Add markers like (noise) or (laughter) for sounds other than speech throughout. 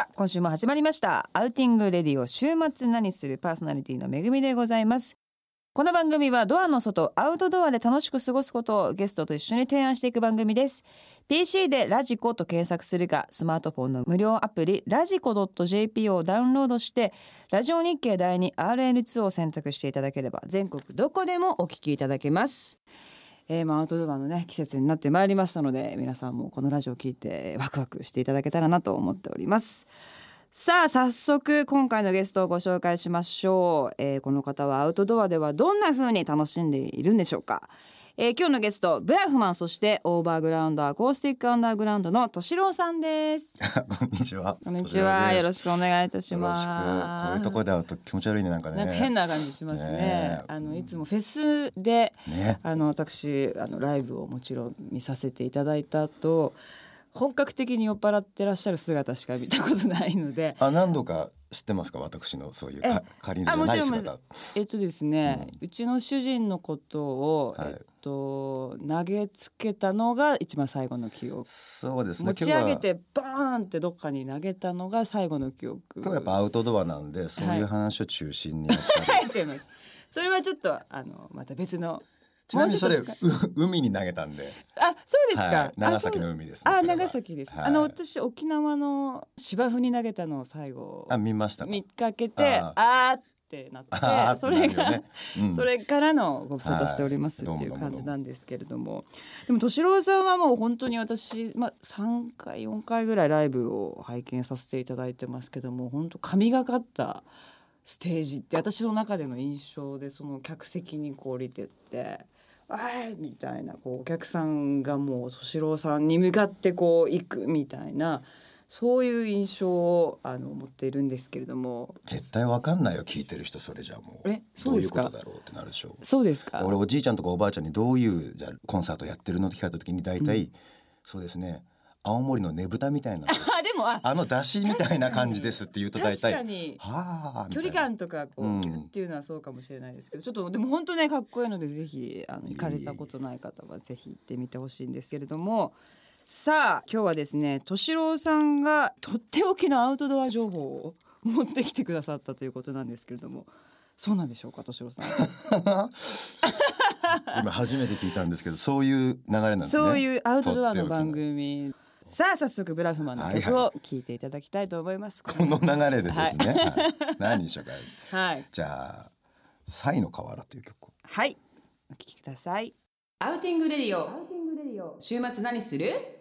さあ今週も始まりました。 Outing Radio 週末何するパーソナリティのめぐみでございます。この番組はドアの外アウトドアで楽しく過ごすことをゲストと一緒に提案していく番組です。PC でラジコと検索するかスマートフォンの無料アプリラジコ .jp をダウンロードしてラジオ日経第2 RN2 を選択していただければ全国どこでもお聞きいただけます。えー、まあアウトドアのね季節になってまいりましたので皆さんもこのラジオを聞いてワクワクしていただけたらなと思っております。さあ早速今回のゲストをご紹介しましょう、えー、この方はアウトドアではどんな風に楽しんでいるんでしょうか？えー、今日のゲストブラフマンそしてオーバーグラウンドアコースティックアンダーグラウンドの敏郎さんです。(laughs) こんにちは。こんにちは。よろしくお願いいたします。こういうところで会うと気持ち悪いねなんかね。なんか変な感じしますね、ね、あのいつもフェスで、ね、あの私あのライブをもちろん見させていただいた後本格的に酔っ払ってらっしゃる姿しか見たことないので。あ何度か知ってますか？私のそういうか仮じゃない姿。えっとですね、うん、うちの主人のことを、はい、えっと投げつけたのが一番最後の記憶。そうですね。持ち上げてバーンってどっかに投げたのが最後の記憶。今日やっぱアウトドアなんでそういう話を中心にやっぱり、(laughs) はい、それはちょっとあのまた別のちなみにそれ海に投げたんで。あ、そうですか。はい、長崎の海です、ね、あ、長崎です。はい、あの私沖縄の芝生に投げたのを最後。あ、見ました見かけて、ああってなって、それが、ねうん、(laughs) それからのご無沙汰しておりますっていう感じなんですけれども。でも敏郎さんはもう本当に私まあ三回四回ぐらいライブを拝見させていただいてますけども、本当神がかったステージって私の中での印象でその客席にこう降りてって。あいみたいなこうお客さんがもう敏郎さんに向かってこう行くみたいなそういう印象をあの持っているんですけれども。絶対わかんないよ聞いてる人それじゃもう。えそうですか？どういうことだろうってなるでしょう。そうですか？俺おじいちゃんとかおばあちゃんにどういうじゃコンサートやってるのって聞かれた時に大体、うん、そうですね青森のねぶたみたいなもああの出汁みたいな感じですって言うと大体はあ距離感とかこう、ギュっていうのはそうかもしれないですけどちょっとでも本当ねかっこいいのでぜひあの行かれたことない方はぜひ行ってみてほしいんですけれども。さあ今日はですね敏郎さんがとっておきのアウトドア情報を持ってきてくださったということなんですけれどもそうなんでしょうか敏郎さん。(laughs) 今初めて聞いたんですけどそういう流れなんですね。そういうアウトドアの番組さあ早速ブラフマンの曲を聴いていただきたいと思います、はいはい、この流れでですね、はい、何にしようか。はい。じゃあ「賽の河原」という曲はい。お聴きください。 Outing Radio。週末何する？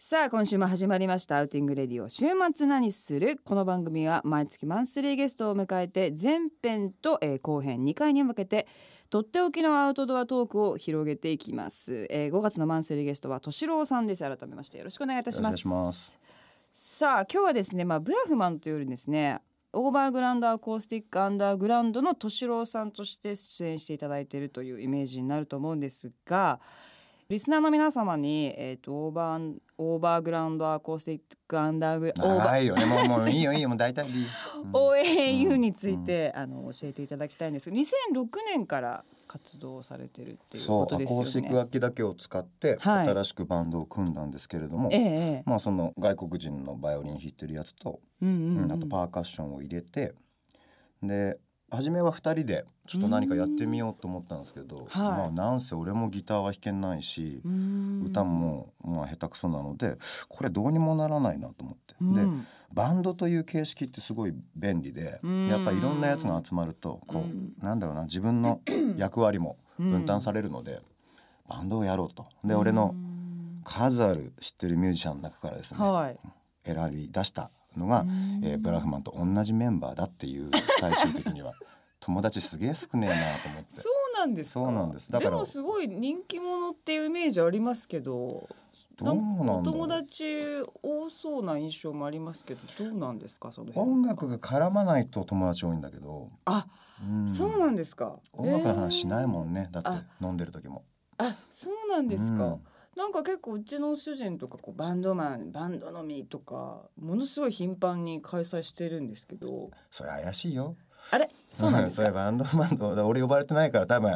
さあ今週も始まりました Outing Radio。週末何する？この番組は毎月マンスリーゲストを迎えて前編と、えー、後編2回に分けてとっておきのアウトドアトークを広げていきます、えー、5月のマンスリーゲストは敏郎さんです。改めましてよろしくお願いいたします。さあ今日はですねまあブラフマンというよりですねオーバーグラウンドアコースティックアンダーグラウンドの敏郎さんとして出演していただいているというイメージになると思うんですがリスナーの皆様に、えーと、オーバーオーバーグラウンドアコースティックアンダーグ長いよね。もうもういいよいいよもう大体。いい、うん、OAU について、うん、あの教えていただきたいんですけど2006年から活動されてるっていうことですよね。アコースティック楽器だけを使って新しくバンドを組んだんですけれども、はい、まあその外国人のバイオリン弾いてるやつと、うん、あとパーカッションを入れてで初めは2人でちょっと何かやってみようと思ったんですけど、まあなんせ俺もギターは弾けないし歌もまあ下手くそなのでこれどうにもならないなと思って、でバンドという形式ってすごい便利でやっぱいろんなやつが集まるとこうなんだろうな自分の (clears throat) 役割も分担されるのでバンドをやろうと。で俺の数ある知ってるミュージシャンの中からですね、はい、選び出したのが、えー、ブラフマンと同じメンバーだっていう最終的には。(laughs) 友達すげえ少ねえなと思って。そうなんですそうなんです。だからでもすごい人気者っていうイメージありますけどどうなん友達多そうな印象もありますけどどうなんですか？その音楽が絡まないと友達多いんだけど。あ、うん、そうなんですか？音楽の話しないもんね、だって飲んでる時も。あそうなんですか、うんなんか結構うちの主人とかこうバンドマンバンドのみとかものすごい頻繁に開催してるんですけど。それ怪しいよ。あれ？そうなんです (laughs) それバンドマンド俺呼ばれてないから多分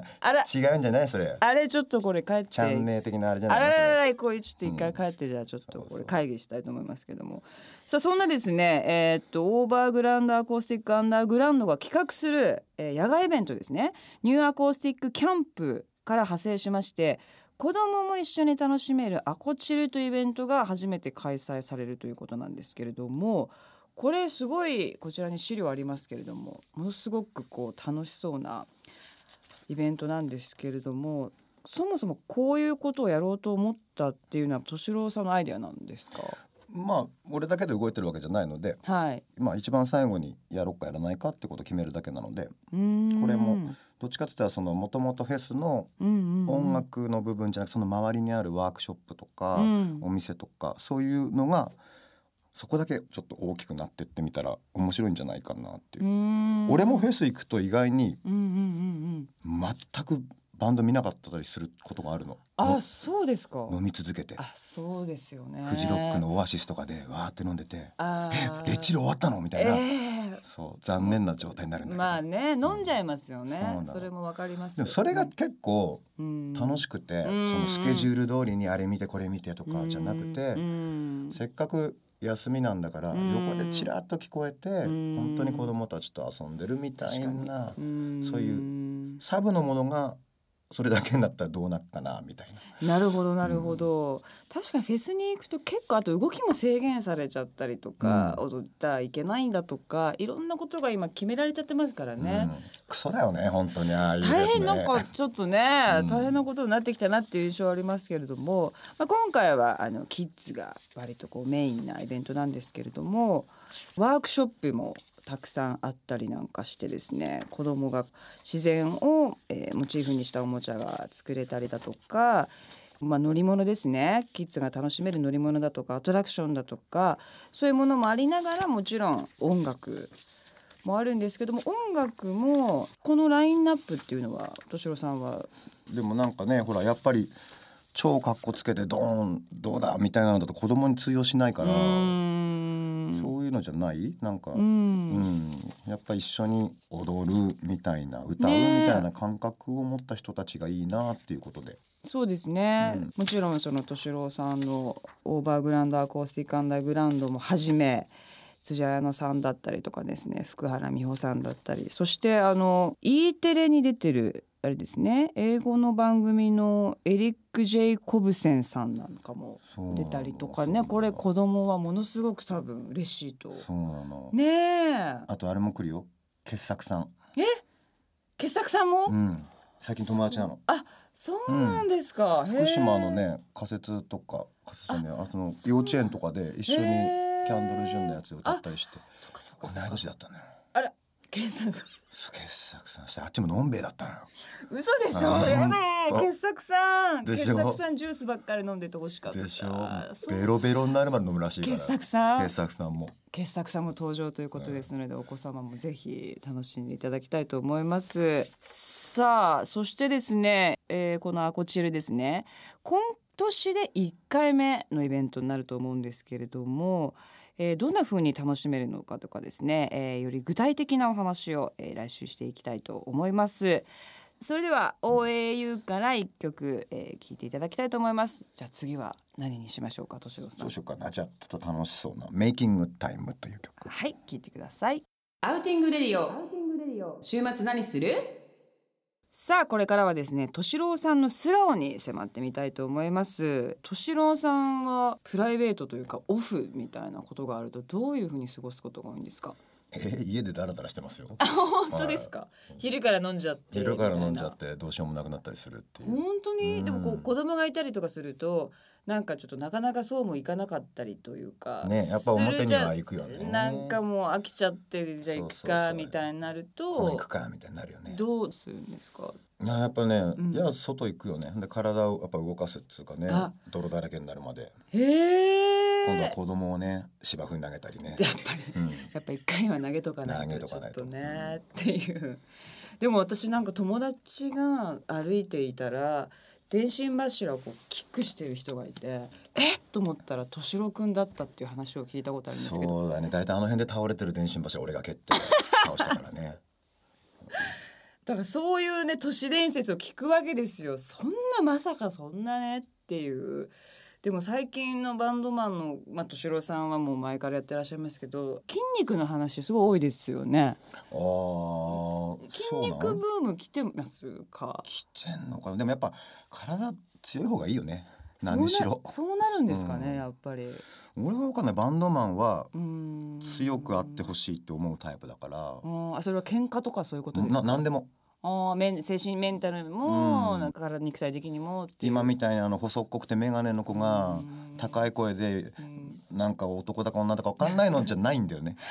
違うんじゃないそれ。あれちょっとこれ帰って。チャンネル的なあれじゃない？あらららこれちょっと一回帰ってじゃあちょっとこれ会議したいと思いますけども。さあそんなですねえー、っとオーバーグラウンドアコースティックアンダーグラウンドが企画する、えー、野外イベントですね。ニューアコースティックキャンプから派生しまして子どもも一緒に楽しめるアコチルというイベントが初めて開催されるということなんですけれどもこれすごいこちらに資料ありますけれどもものすごくこう楽しそうなイベントなんですけれどもそもそもこういうことをやろうと思ったっていうのは敏郎さんのアイデアなんですか？まあ俺だけで動いてるわけじゃないので、はい、まあ一番最後にやろうかやらないかってことを決めるだけなのでこれもどっちかって言ったらもともとフェスの音楽の部分じゃなくてその周りにあるワークショップとか、お店とかそういうのがそこだけちょっと大きくなってってみたら面白いんじゃないかなっていう。俺もフェス行くと意外に全くバンド見なかったりすることがあるの。あそうですか。飲み続けて。あそうですよね。フジロックのオアシスとかでわーって飲んでて「えレッチリ終わったの?」みたいな、えー、そう残念な状態になるんだまあね飲んじゃいますよね、うん、それもわかります、ね、でもそれが結構楽しくて、うん、そのスケジュール通りにあれ見てこれ見てとかじゃなくて、うん、せっかく休みなんだから横でちらっと聞こえて本当に子供たちと遊んでるみたいなそういうサブのものがそれだけになったらどうなっかなみたいな。なるほどなるほど、うん、確かにフェスに行くと結構あと動きも制限されちゃったりとか、うん、踊ったらいけないんだとかいろんなことが今決められちゃってますからね。うん、クソだよね本当に。ああいい、ね、大変なんかちょっとね、大変なことになってきたなっていう印象ありますけれども、まあ、今回はあのキッズが割とこうメインなイベントなんですけれどもワークショップもたくさんあったりなんかしてですね子どもが自然を、えー、モチーフにしたおもちゃが作れたりだとか、まあ、乗り物ですね。キッズが楽しめる乗り物だとかアトラクションだとかそういうものもありながらもちろん音楽もあるんですけども音楽もこのラインナップっていうのは敏郎さんは？でもなんかねほらやっぱり超かっこつけてドーンどうだみたいなのだと子供に通用しないからそういうのじゃない？なんか、うん、うん、やっぱ一緒に踊るみたいな歌うみたいな感覚を持った人たちがいいなっていうことで。そうですね、うん、もちろんその敏郎さんのオーバーグラウンドアコースティックアンダーグラウンドもはじめ辻彩乃さんだったりとかですね福原美穂さんだったりそしてあの E テレに出てるあれですね。英語の番組のエリック・ジェイ・コブセンさんなんかも出たりとかね。これ子供はものすごく多分嬉しいと。そうなの。ねえ。あとあれも来るよ。傑作さん。え？傑作さんも、うん、最近友達なの。あそうなんですか、うん、福島のね仮設とか仮設じゃあその幼稚園とかで一緒にキャンドル・ジュンのやつ歌ったりして。そうかそうか同い年だったねあら傑作傑作さんしてあっちものんべえだったの嘘でしょやだ傑作さん傑作さんジュースばっかり飲んでてほしかったでしょ。ベロベロになるまで飲むらしい傑作さん傑作さんも傑作さんも登場ということですので、お子様もぜひ楽しんでいただきたいと思います。さあそしてですね、えー、このアコチルですね。今年で1回目のイベントになると思うんですけれどもえー、どんな風に楽しめるのかとかですね、えー、より具体的なお話を、えー、来週していきたいと思います。それでは OAU から一曲、えー、聞いていただきたいと思います。じゃあ次は何にしましょうか敏郎さん。どうしようかな。じゃあちょっと楽しそうなメイキングタイムという曲。はい聞いてください。 Outing Radio。週末何する？さあこれからはですね敏郎さんの素顔に迫ってみたいと思います。敏郎さんはプライベートというかオフみたいなことがあるとどういうふうに過ごすことが多いんですか？えー、家でダラダラしてますよ。本当ですか、はい、昼から飲んじゃって昼から飲んじゃってどうしようもなくなったりするっていう。本当に？でもこう子供がいたりとかするとなんかちょっとなかなかそうもいかなかったりというかねやっぱ表には行くよね。なんかもう飽きちゃってじゃあ行くかみたいになると行くかみたいになるよね。どうするんですか？やっぱね、うん、いや外行くよね。で体をやっぱ動かすっつうかね泥だらけになるまで。へえ今度は子供をね芝生に投げたりね。やっぱり、うん、やっぱ一回は投げとかないとちょっとね、っていう。でも私なんか友達が歩いていたら電信柱をこうキックしてる人がいてえっと思ったら敏郎君だったっていう話を聞いたことあるんですけど。そうだね。大体あの辺で倒れてる電信柱俺が蹴って (laughs) 倒したからね。だからそういうね都市伝説を聞くわけですよ。そんなまさかそんなねっていうでも最近のバンドマンの、まあ、敏郎さんはもう前からやってらっしゃいますけど筋肉の話すごい多いですよね。あ筋肉ブーム来てますか？来てんのかな？でもやっぱ体強い方がいいよね。何しろ。そうなるんですかね、うん、やっぱり。俺は分かんない。バンドマンは強くあってほしいって思うタイプだから。あそれは喧嘩とかそういうことですか？な何でもあ精神メンタルも、うん、なんか肉体的にも今みたいにあの細っこくて眼鏡の子が高い声で、なんか男だか女だか分かんないのじゃないんだよね。(laughs)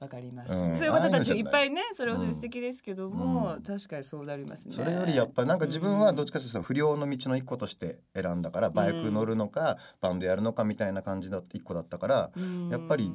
わかります、うん、そういう方たちいっぱいねそれはそれ素敵ですけども、うん、確かにそうなりますね。それよりやっぱなんか自分はどっちかというと不良の道の一個として選んだからバイク乗るのか、バンドやるのかみたいな感じだ一個だったから、やっぱり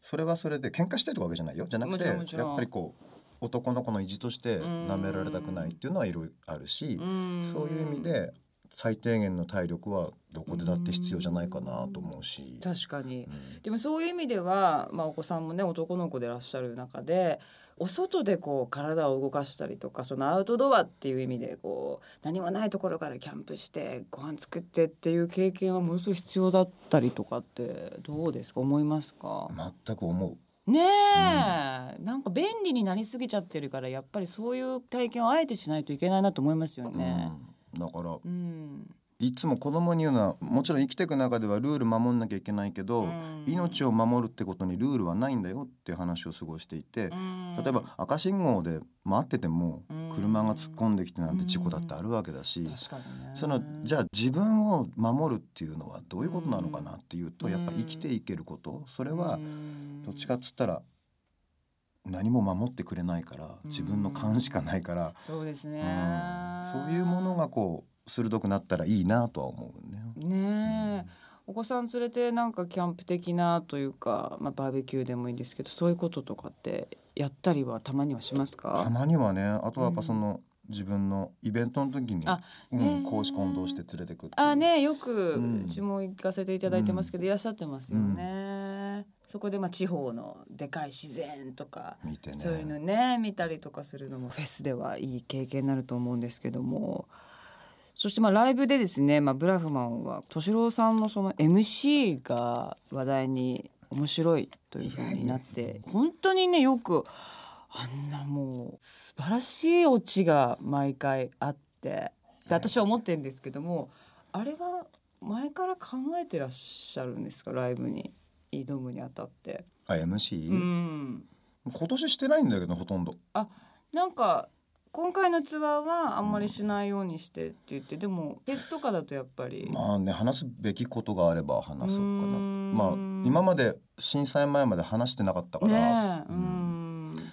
それはそれで喧嘩してるわけじゃないよ。じゃなくてやっぱりこう男の子の意地として舐められたくないっていうのはいろいろあるしそういう意味で最低限の体力はどこでだって必要じゃないかなと思うし。確かに、うん、でもそういう意味では、まあ、お子さんもね男の子でいらっしゃる中でお外でこう体を動かしたりとかそのアウトドアっていう意味でこう何もないところからキャンプしてご飯作ってっていう経験はものすごい必要だったりとかってどうですか？思いますか？全く思うねえ、うん、なんか便利になりすぎちゃってるからやっぱりそういう体験をあえてしないといけないなと思いますよね。うん、だから、うん、いつも子供に言うのはもちろん生きていく中ではルール守んなきゃいけないけど、うん、命を守るってことにルールはないんだよっていう話を過ごしていて、うん、例えば赤信号で待ってても車が突っ込んできてなんて事故だってあるわけだし、ね、そのじゃあ自分を守るっていうのはどういうことなのかなっていうと、やっぱ生きていけること。それはどっちかっつったら何も守ってくれないから自分の勘しかないから、そうですね、そういうものがこう鋭くなったらいいなとは思うね。ねお子さん連れてなんかキャンプ的なというか、まあ、バーベキューでもいいですけどそういうこととかってやったりはたまにはしますか？たまにはね。あとはやっぱその、うん、自分のイベントの時に、うん、講師混同して連れてくあねよくうちも行かせていただいてますけど、うん、いらっしゃってますよね。そこでまあ地方のでかい自然とか、ね、そういうのね見たりとかするのもフェスではいい経験になると思うんですけどもそしてまあライブでですね、まあ、ブラフマンは敏郎さんのその MC が話題に面白いというふうになって本当にねよくあんなもう素晴らしいオチが毎回あって私は思ってるんですけどもあれは前から考えてらっしゃるんですか？ライブに挑むにあたって。あ MC? うん今年してないんだけどほとんど。あなんか今回のツアーはあんまりしないようにしてって言ってでもフェスとかだとやっぱりまあね話すべきことがあれば話そうかなまあ今まで震災前まで話してなかったから、ね、うん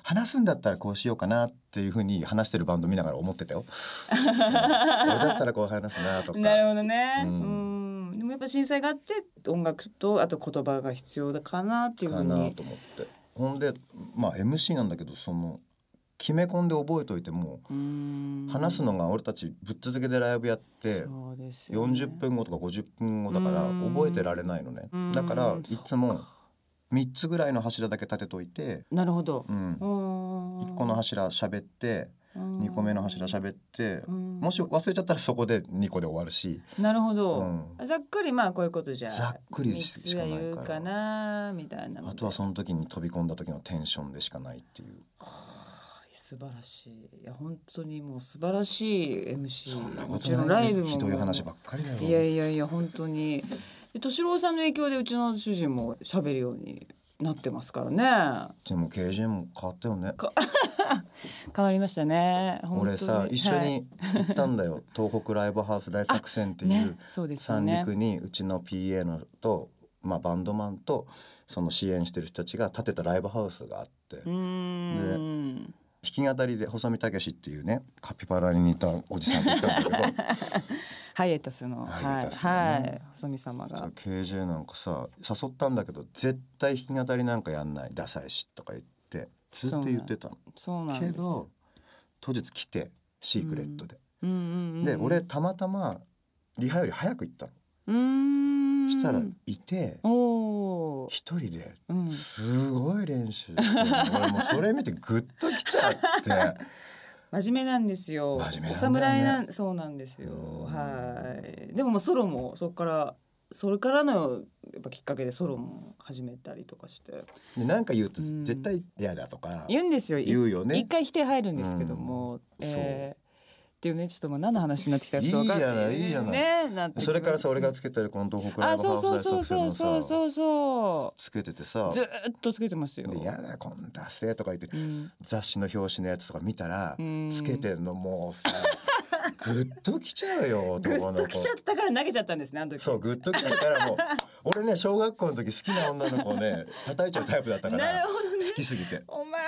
話すんだったらこうしようかなっていうふうに話してるバンド見ながら思ってたよ。(laughs) 俺だったらこう話すなとか。なるほどね。うん、でもやっぱ震災があって音楽とあと言葉が必要だかなっていうふうに。かなと思って。ほんでまあ MC なんだけどその決め込んで覚えといても話すのが俺たちぶっ続けでライブやって40分後とか50分後だから覚えてられないのね。だからいつも3つぐらいの柱だけ立てといてなるほど、うん、1個の柱喋って2個目の柱喋ってもし忘れちゃったらそこで2個で終わるし。なるほど、うん、ざっくりまあこういうことじゃざっくりしかないかなみたいな。あとはその時に飛び込んだ時のテンションでしかないっていう。素晴らしい。いや本当にもう素晴らしい MC もちろんライブも。ひどい話ばっかりだよ。いやいやいや本当に。敏郎さんの影響でうちの主人も喋るようになってますからね。でも KJ も変わったよね。(laughs) 変わりましたね。俺さ一緒に行ったんだよ、はい、東北ライブハウス大作戦っていう、三陸にうちの PA のとまあ、バンドマンとその支援してる人たちが建てたライブハウスがあって。で弾き語りで細見武っていうねカピバラに似たおじさんがいたんだけど。(laughs) ハイエタスの。ハイエタス、ね、はい、はい、細見様が。KJ なんかさ誘ったんだけど絶対弾き語りなんかやんない。ダサいしとか言って。ずっと言ってたの。そうなんけど当日来てシークレットで、うん。うんうんうん、で俺たまたまリハより早く行ったのしたらいて一人ですごい練習して、(laughs) 俺もそれ見てグッときちゃって。真面目なんですよ。真面目、ね、お侍なんそうなんですよ。はい。でももうソロもそこからそれからのやっぱきっかけでソロも始めたりとかして。でなんか言うと絶対嫌だとか、言うんですよ。言うよね。一回否定入るんですけども、うん、えーっていうねちょっともう何の話になってきたかいいじゃないいいじゃない、ね、それからさ俺がつけてるこの東北ライブハウス大作戦のさそうそうそうつけててさ。ずっとつけてますよ。でやだこんなせとか言って、うん、雑誌の表紙のやつとか見たら、うん、つけてんのもうさ (laughs) グッときちゃうよグッときちゃったから投げちゃったんですねあの時。そうグッときちゃったらもう俺ね小学校の時好きな女の子をね叩いちゃうタイプだったから (laughs) 好きすぎて。お前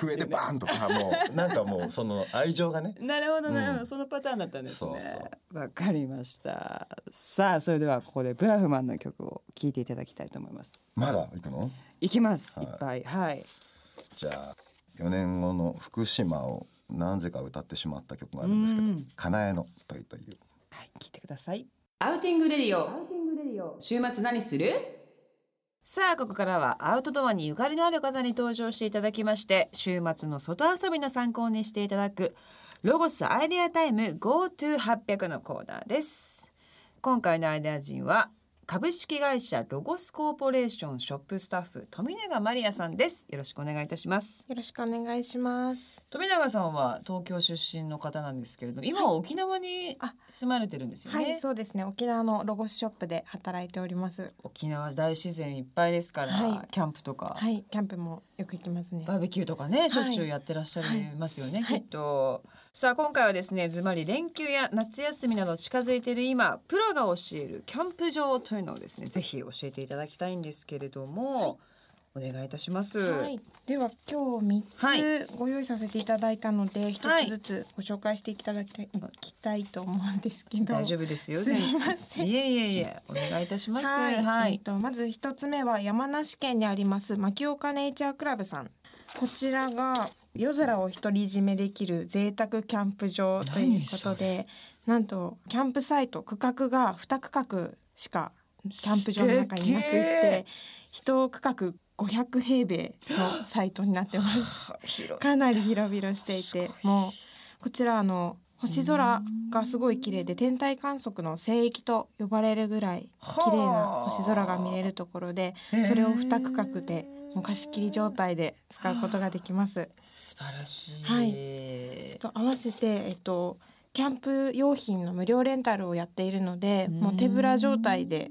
笛でバーンとかもう (laughs) なんかもうその愛情がね。なるほどなるほど、うん、そのパターンだったんですね。わかりました。さあそれではここでブラフマンの曲を聴いていただきたいと思います。まだ行くの？行きます、はい、いっぱい。はい。じゃあ4年後の福島をなぜか歌ってしまった曲があるんですけど「かなえの問い」という。はい、聞いてください。 Outing Radio。週末何する？さあここからはアウトドアにゆかりのある方に登場していただきまして週末の外遊びの参考にしていただくロゴスアイデアタイム GoTo800 のコーナーです。今回のアイデア人は株式会社ロゴスコーポレーションショップスタッフ富永マリアさんです。よろしくお願いいたします。よろしくお願いします。富永さんは東京出身の方なんですけれど今は沖縄に住まれてるんですよね、はい、そうですね。沖縄のロゴスショップで働いております。沖縄大自然いっぱいですから、はい、キャンプとか。はいキャンプもよく行きますね。バーベキューとかねしょっちゅうやってらっしゃいますよね、はい、きっと、さあ今回はですねずばり連休や夏休みなど近づいている今プロが教えるキャンプ場というのをですねぜひ教えていただきたいんですけれども、お願いいたします。はい、では今日三つご用意させていただいたので一、つずつご紹介していただきたい、はい、きたいと思うんですけど。大丈夫ですよ。すみません。(laughs) いえいえいえお願いいたします。はい。はい、えっとまず一つ目は山梨県にあります牧岡ネイチャークラブさん。こちらが夜空を独り占めできる贅沢キャンプ場ということでなんとキャンプサイト区画が2区画しかキャンプ場の中になくって一区画500平米のサイトになってます。かなり広々していてもうこちらあの星空がすごい綺麗で天体観測の聖域と呼ばれるぐらい綺麗な星空が見えるところでそれを2区画でもう貸し切り状態で使うことができます。素晴らしい。はい。と合わせてえっとキャンプ用品の無料レンタルをやっているので、もう手ぶら状態で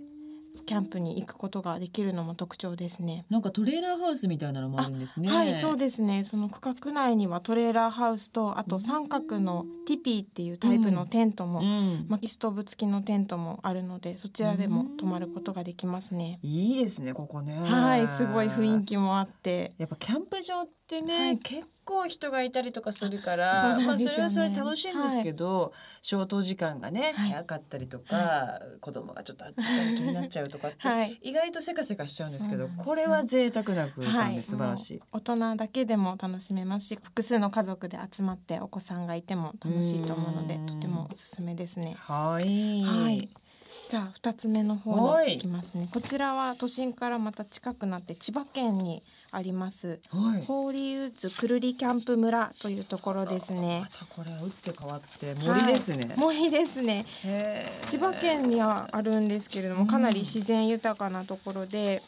キャンプに行くことができるのも特徴ですね。なんかトレーラーハウスみたいなのもあるんですね。はい、そうですね。その区画内にはトレーラーハウスとあと三角のティピーっていうタイプのテントも、うん、薪ストーブ付きのテントもあるので、そちらでも泊まることができますね。いいですね、ここね。はい、すごい雰囲気もあって、やっぱキャンプ場ってね、はい、結構人がいたりとかするから、ね、まあそれはそれ楽しいんですけど、はい、消灯時間がね、早かったりとか、はい、子供がちょっとあっちから気になっちゃうとかって、意外とせかせかしちゃうんですけど、これは贅沢な空間で素晴らしい、大人だけでも楽しめますし複数の家族で集まってお子さんがいても楽しいと思うのでとてもおすすめですね。はい、はい。じゃあ二つ目の方に行きますね。こちらは都心からまた近くなって千葉県にあります、はい、ホーリーウッズくるりキャンプ村というところですね。またこれ打って変わって森ですね、はい、森ですね。千葉県にはあるんですけれどもかなり自然豊かなところで、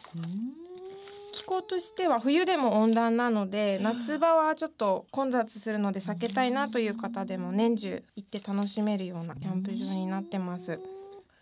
気候としては冬でも温暖なので夏場はちょっと混雑するので避けたいなという方でも年中行って楽しめるようなキャンプ場になってます。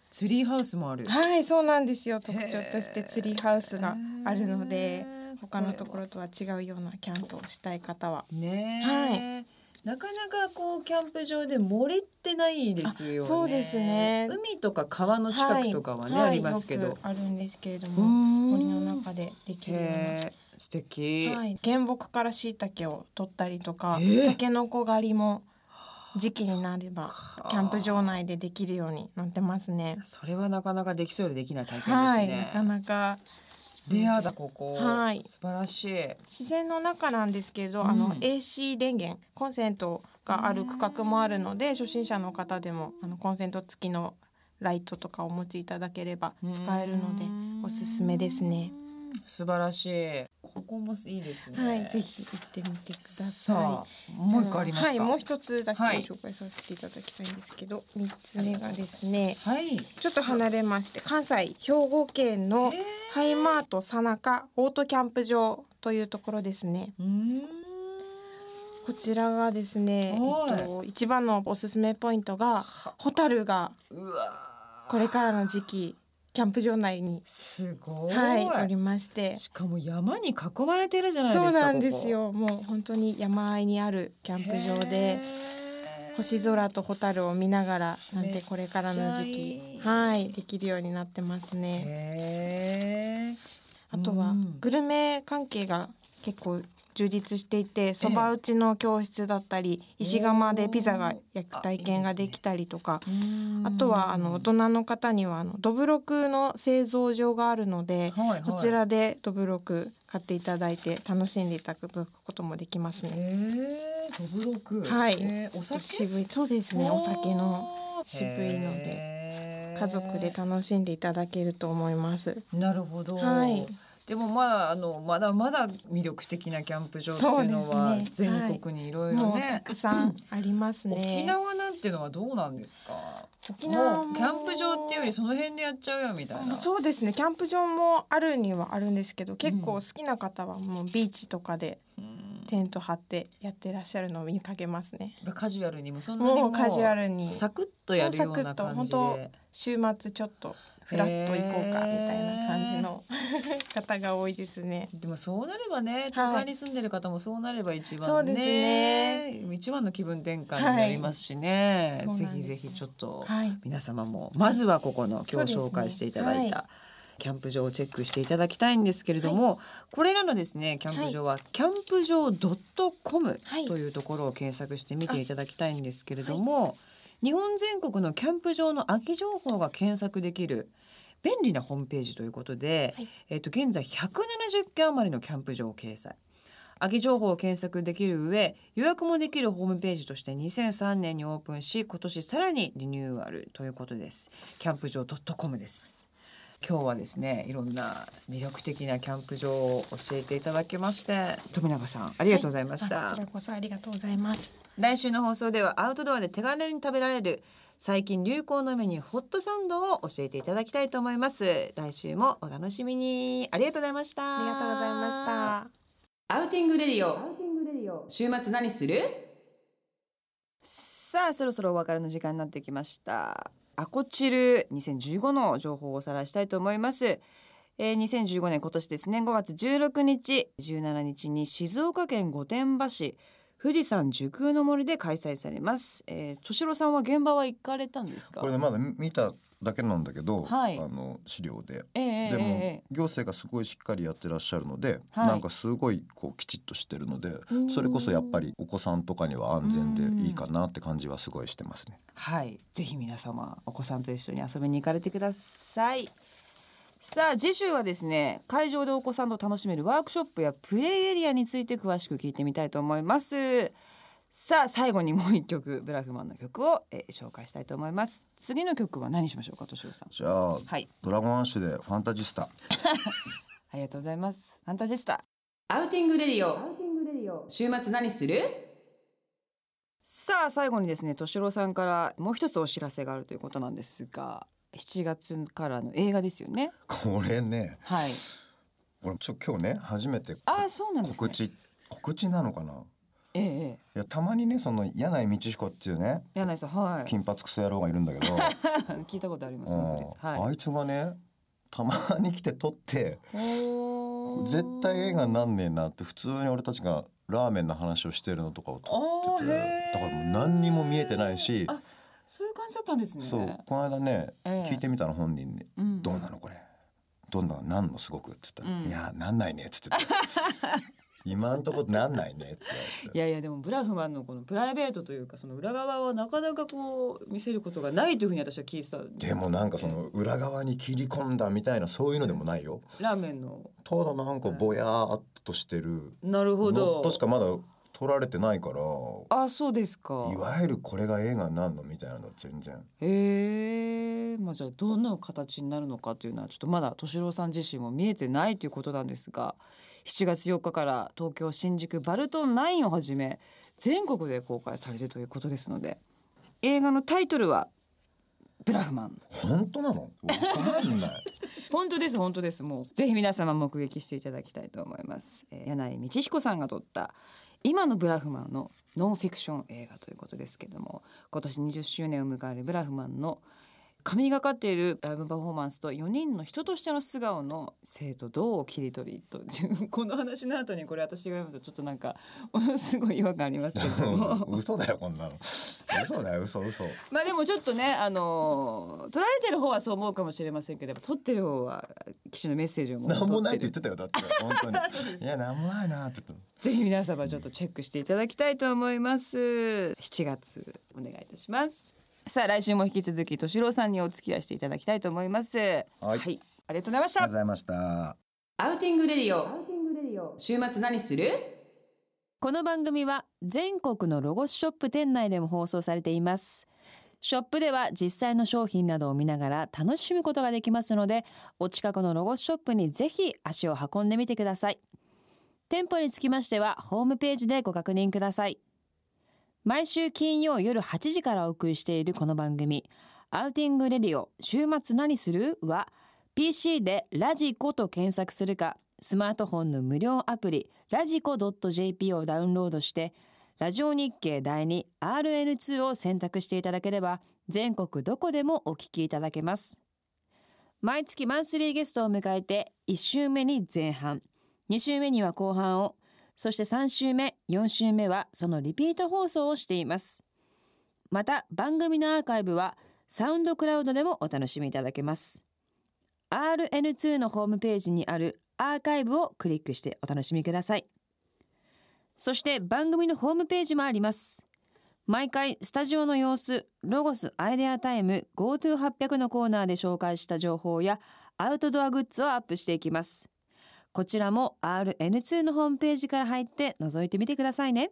ツリーハウスもある。はい、そうなんですよ。特徴としてツリーハウスがあるので。他のところとは違うようなキャンプをしたい方は。ねはいなかなかこうキャンプ場で森ってないですよね。そうですね。海とか川の近くとかはね、はい、ありますけど。あるんですけれども、森の中でできるような。素敵。はい。原木から椎茸を取ったりとか、タケノコ狩りも時期になればキャンプ場内でできるようになってますね。それはなかなかできそうでできない体験ですね。はい、なかなかレアだここ。はい。素晴らしい。自然の中なんですけど、うん、あの AC 電源コンセントがある区画もあるので、初心者の方でもあのコンセント付きのライトとかお持ちいただければ使えるのでおすすめですね。素晴らしい。ここもいいですね。はい、ぜひ行ってみてください。もう一個ありますはい、もう一つだけ紹介させていただきたいんですけど、三、はい、つ目がですね、はい、ちょっと離れまして関西兵庫県のハイマートさなかオートキャンプ場というところですね。こちらがですね、えっと、一番のおすすめポイントがホタルがこれからの時期キャンプ場内にすごい、はい、おりまして。しかも山に囲まれてるじゃないですかそうなんですよ。もう本当に山あいにあるキャンプ場で星空と蛍を見ながらなんてこれからの時期はいできるようになってますね。あとはグルメ関係が結構充実していてそば打ちの教室だったり、石窯でピザが焼く体験ができたりとかあとはあの大人の方にはあのどぶろくの製造場があるので、はいはい、こちらでどぶろく買っていただいて楽しんでいただくこともできますね。どぶろく。はい、お酒？渋いそうですねお酒の渋いので家族で楽しんでいただけると思います。なるほど。はい。でもまああのまだまだ魅力的なキャンプ場っていうのは全国にいろいろね、たくさんありますね。沖縄なんていうのはどうなんですか？沖縄キャンプ場っていうよりその辺でやっちゃうよみたいな。そうですね。キャンプ場もあるにはあるんですけど、結構好きな方はもうビーチとかで。テント張ってやってらっしゃるのを見かけますね。カジュアルにもそんなにもカジュアルにサクッとやるような感じで。週末ちょっとフラッと行こうかみたいな感じの方が多いですね。でもそうなればね、都会に住んでる方もそうなれば一番ね、ね。一番の気分転換になりますしね。はい、ぜひぜひちょっと皆様もまずはここの今日紹介していただいた。キャンプ場をチェックしていただきたいんですけれども、はい、これらのですねキャンプ場は、キャンプ場 .com というところを検索して見ていただきたいんですけれども、はい、日本全国のキャンプ場の空き情報が検索できる便利なホームページということで、はい、えっと現在170件余りのキャンプ場を掲載。空き情報を検索できる上予約もできるホームページとして2003年にオープンし今年さらにリニューアルということです。キャンプ場 .com です今日はですねいろんな魅力的なキャンプ場を教えていただきまして富永さんありがとうございました、はい、こちらこそありがとうございます。来週の放送ではアウトドアで手軽に食べられる最近流行のメニューホットサンドを教えていただきたいと思います。来週もお楽しみに。ありがとうございました。ありがとうございました。 Outing Radio。週末何する？さあそろそろお別れの時間になってきましたアコチル2015の情報をおさらいしたいと思います。えー、2015年今年ですね5月16日17日に静岡県御殿場市富士山受空の森で開催されます。えー、敏郎さんは現場は行かれたんですか？これねまだ見ただけなんだけど、はい、あの資料で、えー、でも、行政がすごいしっかりやってらっしゃるので、はい、なんかすごいこうきちっとしてるのでそれこそやっぱりお子さんとかには安全でいいかなって感じはすごいしてますね。はいぜひ皆様お子さんと一緒に遊びに行かれてください。さあ次週はですね会場でお子さんと楽しめるワークショップやプレイエリアについて詳しく聞いてみたいと思います。さあ最後にもう一曲ブラフマンの曲を、えー、紹介したいと思います。次の曲は何しましょうかとしさん。じゃあ、はい、 Dragon Ash でファンタジスタ。(laughs) ありがとうございます。ファンタジスタ。 Outing Radio。週末何する？さあ最後にですね敏郎さんからもう一つお知らせがあるということなんですが7月からの映画ですよね。これね。はい。俺ちょ今日ね初めてあそうなん、ね、告知告知なのかな？ええ、いやたまにねその柳井道彦っていうね柳井さんはい。金髪クソ野郎がいるんだけど。(laughs) 聞いたことあります、はい、あいつがねたまに来て撮って絶対映画になんねえなって普通に俺たちがラーメンの話をしてるのとかを撮っててだからもう何にも見えてないしそういう感じだったんですね。そうこの間ね、えー、聞いてみたの本人に、うん、どうなのこれ？どんななんのすごく」っつったら「うん、いやなんないね」っつって (laughs) 今んとこなんないねっていやいやでもブラフマンのこのプライベートというかその裏側はなかなかこう見せることがないというふうに私は聞いてたでもなんかその裏側に切り込んだみたいなそういうのでもないよ。ラーメンの。ただなんかぼやっとしてる。なるほど。としかまだ撮られてないからあそうですか。いわゆるこれが映画になるのみたいなの全然。へえまあじゃあどんな形になるのかというのはちょっとまだ敏郎さん自身も見えてないということなんですが7月4日から東京新宿バルトン9をはじめ全国で公開されるということですので映画のタイトルはブラフマン。本当なの？わかんない。(laughs) 本当です本当です。もうぜひ皆様目撃していただきたいと思います、えー、柳井道彦さんが撮った今のブラフマンのノンフィクション映画ということですけども今年20周年を迎えるブラフマンの神がかっているライブパフォーマンスと4人の人としての素顔の生徒どう切り取りとこの話の後にこれ私が読むとちょっとなんか (laughs) すごい違和感ありますけども。(laughs) 嘘だよこんなの。嘘だよ嘘嘘。まあでもちょっとねあの撮られてる方はそう思うかもしれませんけど撮ってる方は騎士のメッセージをも何もないって言ってたよだって。(laughs) 本当に。いや何もないなって言ったぜひ皆様ちょっとチェックしていただきたいと思います。7月お願いいたしますさあ来週も引き続き敏郎さんにお付き合いしていただきたいと思います。はい、はい、ありがとうございました。ありがとうございました。 Outing Radio。週末何する？この番組は全国のロゴスショップ店内でも放送されています。ショップでは実際の商品などを見ながら楽しむことができますのでお近くのロゴスショップにぜひ足を運んでみてください。店舗につきましてはホームページでご確認ください毎週金曜夜8時からお送りしているこの番組 Outing Radio 週末何する？は PC でラジコと検索するかスマートフォンの無料アプリラジコ .jp をダウンロードしてラジオ日経第 2RN2 を選択していただければ全国どこでもお聞きいただけます。毎月マンスリーゲストを迎えて1週目に前半2週目には後半をそして3週目、4週目はそのリピート放送をしています。また番組のアーカイブはサウンドクラウドでもお楽しみいただけます。RN2 のホームページにあるアーカイブをクリックしてお楽しみください。そして番組のホームページもあります。毎回スタジオの様子、ロゴスアイデアタイム GoTo800 のコーナーで紹介した情報やアウトドアグッズをアップしていきます。こちらも RN2 のホームページから入って覗いてみてくださいね。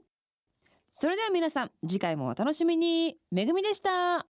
それでは皆さん、次回もお楽しみに。めぐみでした。